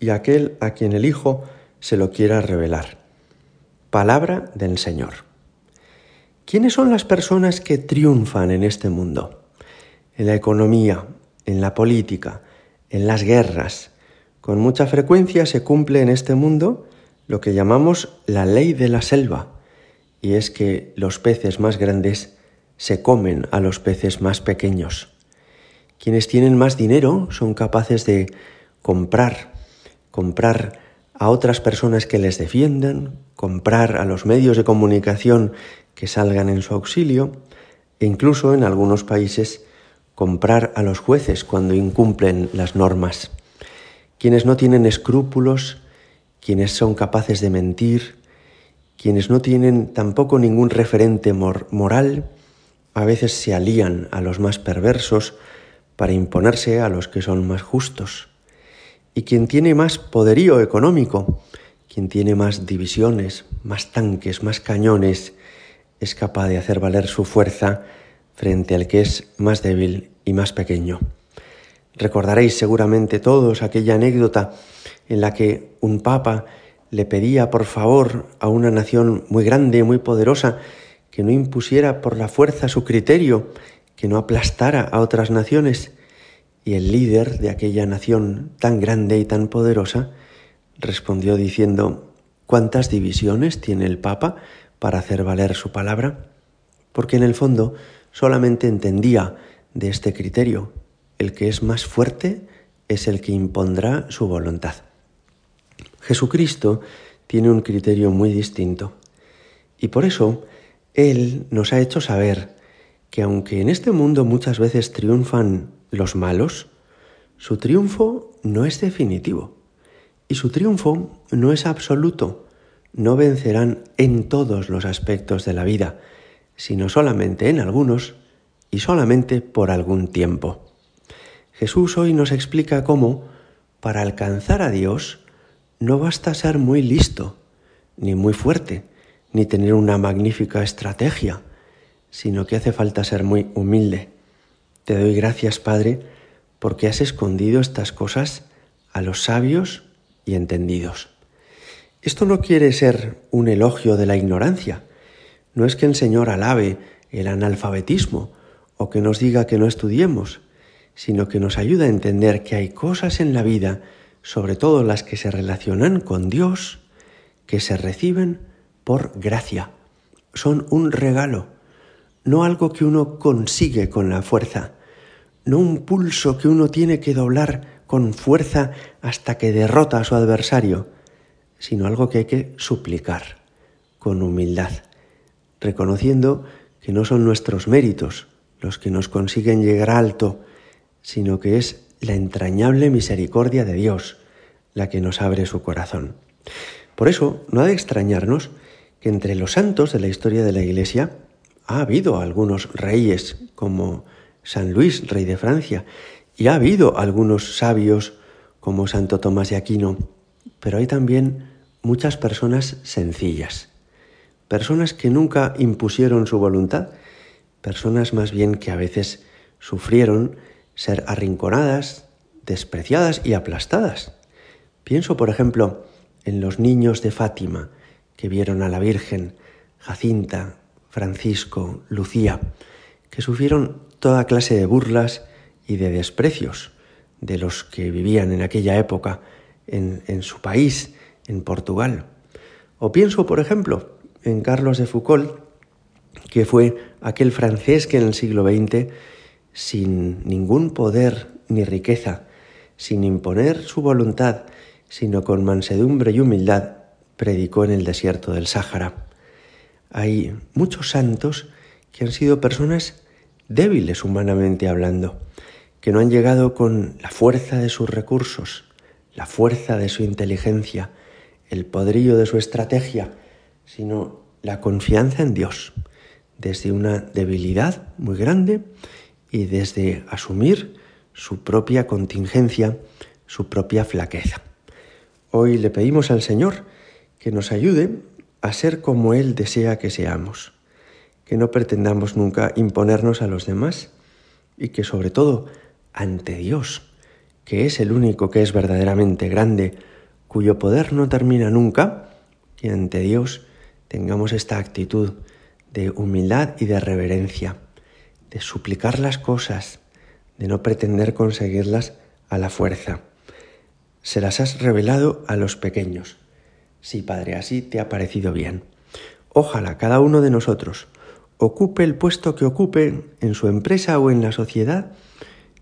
y aquel a quien el Hijo se lo quiera revelar. Palabra del Señor. ¿Quiénes son las personas que triunfan en este mundo? En la economía, en la política, en las guerras. Con mucha frecuencia se cumple en este mundo lo que llamamos la ley de la selva, y es que los peces más grandes se comen a los peces más pequeños. Quienes tienen más dinero son capaces de comprar comprar a otras personas que les defiendan, comprar a los medios de comunicación que salgan en su auxilio e incluso en algunos países comprar a los jueces cuando incumplen las normas. Quienes no tienen escrúpulos, quienes son capaces de mentir, quienes no tienen tampoco ningún referente moral, a veces se alían a los más perversos para imponerse a los que son más justos. Y quien tiene más poderío económico, quien tiene más divisiones, más tanques, más cañones, es capaz de hacer valer su fuerza frente al que es más débil y más pequeño. Recordaréis seguramente todos aquella anécdota en la que un papa le pedía por favor a una nación muy grande, muy poderosa, que no impusiera por la fuerza su criterio, que no aplastara a otras naciones, y el líder de aquella nación tan grande y tan poderosa respondió diciendo, ¿cuántas divisiones tiene el Papa para hacer valer su palabra? Porque en el fondo solamente entendía de este criterio, el que es más fuerte es el que impondrá su voluntad. Jesucristo tiene un criterio muy distinto y por eso Él nos ha hecho saber que aunque en este mundo muchas veces triunfan los malos, su triunfo no es definitivo y su triunfo no es absoluto. No vencerán en todos los aspectos de la vida, sino solamente en algunos y solamente por algún tiempo. Jesús hoy nos explica cómo, para alcanzar a Dios, no basta ser muy listo, ni muy fuerte, ni tener una magnífica estrategia, sino que hace falta ser muy humilde. Te doy gracias, Padre, porque has escondido estas cosas a los sabios y entendidos. Esto no quiere ser un elogio de la ignorancia. No es que el Señor alabe el analfabetismo o que nos diga que no estudiemos, sino que nos ayuda a entender que hay cosas en la vida, sobre todo las que se relacionan con Dios, que se reciben por gracia. Son un regalo, no algo que uno consigue con la fuerza, no un pulso que uno tiene que doblar con fuerza hasta que derrota a su adversario, sino algo que hay que suplicar con humildad, reconociendo que no son nuestros méritos los que nos consiguen llegar alto, sino que es la entrañable misericordia de Dios la que nos abre su corazón. Por eso no ha de extrañarnos que entre los santos de la historia de la Iglesia ha habido algunos reyes como San Luis, rey de Francia, y ha habido algunos sabios como Santo Tomás de Aquino, pero hay también muchas personas sencillas, personas que nunca impusieron su voluntad, personas más bien que a veces sufrieron ser arrinconadas, despreciadas y aplastadas. Pienso, por ejemplo, en los niños de Fátima que vieron a la Virgen, Jacinta, Francisco, Lucía, que sufrieron toda clase de burlas y de desprecios de los que vivían en aquella época en, su país, en Portugal. O pienso, por ejemplo, en Carlos de Foucault, que fue aquel francés que en el siglo XX, sin ningún poder ni riqueza, sin imponer su voluntad, sino con mansedumbre y humildad, predicó en el desierto del Sáhara. Hay muchos santos que han sido personas débiles humanamente hablando, que no han llegado con la fuerza de sus recursos, la fuerza de su inteligencia, el poderío de su estrategia, sino la confianza en Dios, desde una debilidad muy grande y desde asumir su propia contingencia, su propia flaqueza. Hoy le pedimos al Señor que nos ayude a ser como Él desea que seamos, que no pretendamos nunca imponernos a los demás y que sobre todo ante Dios, que es el único que es verdaderamente grande, cuyo poder no termina nunca, que ante Dios tengamos esta actitud de humildad y de reverencia, de suplicar las cosas, de no pretender conseguirlas a la fuerza. Se las has revelado a los pequeños. Sí, Padre, así te ha parecido bien. Ojalá cada uno de nosotros ocupe el puesto que ocupe en su empresa o en la sociedad,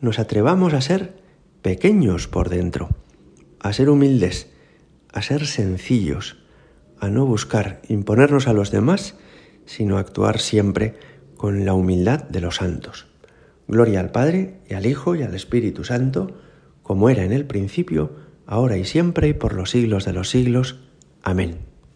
nos atrevamos a ser pequeños por dentro, a ser humildes, a ser sencillos, a no buscar imponernos a los demás, sino actuar siempre con la humildad de los santos. Gloria al Padre, y al Hijo, y al Espíritu Santo, como era en el principio, ahora y siempre, y por los siglos de los siglos. Amén.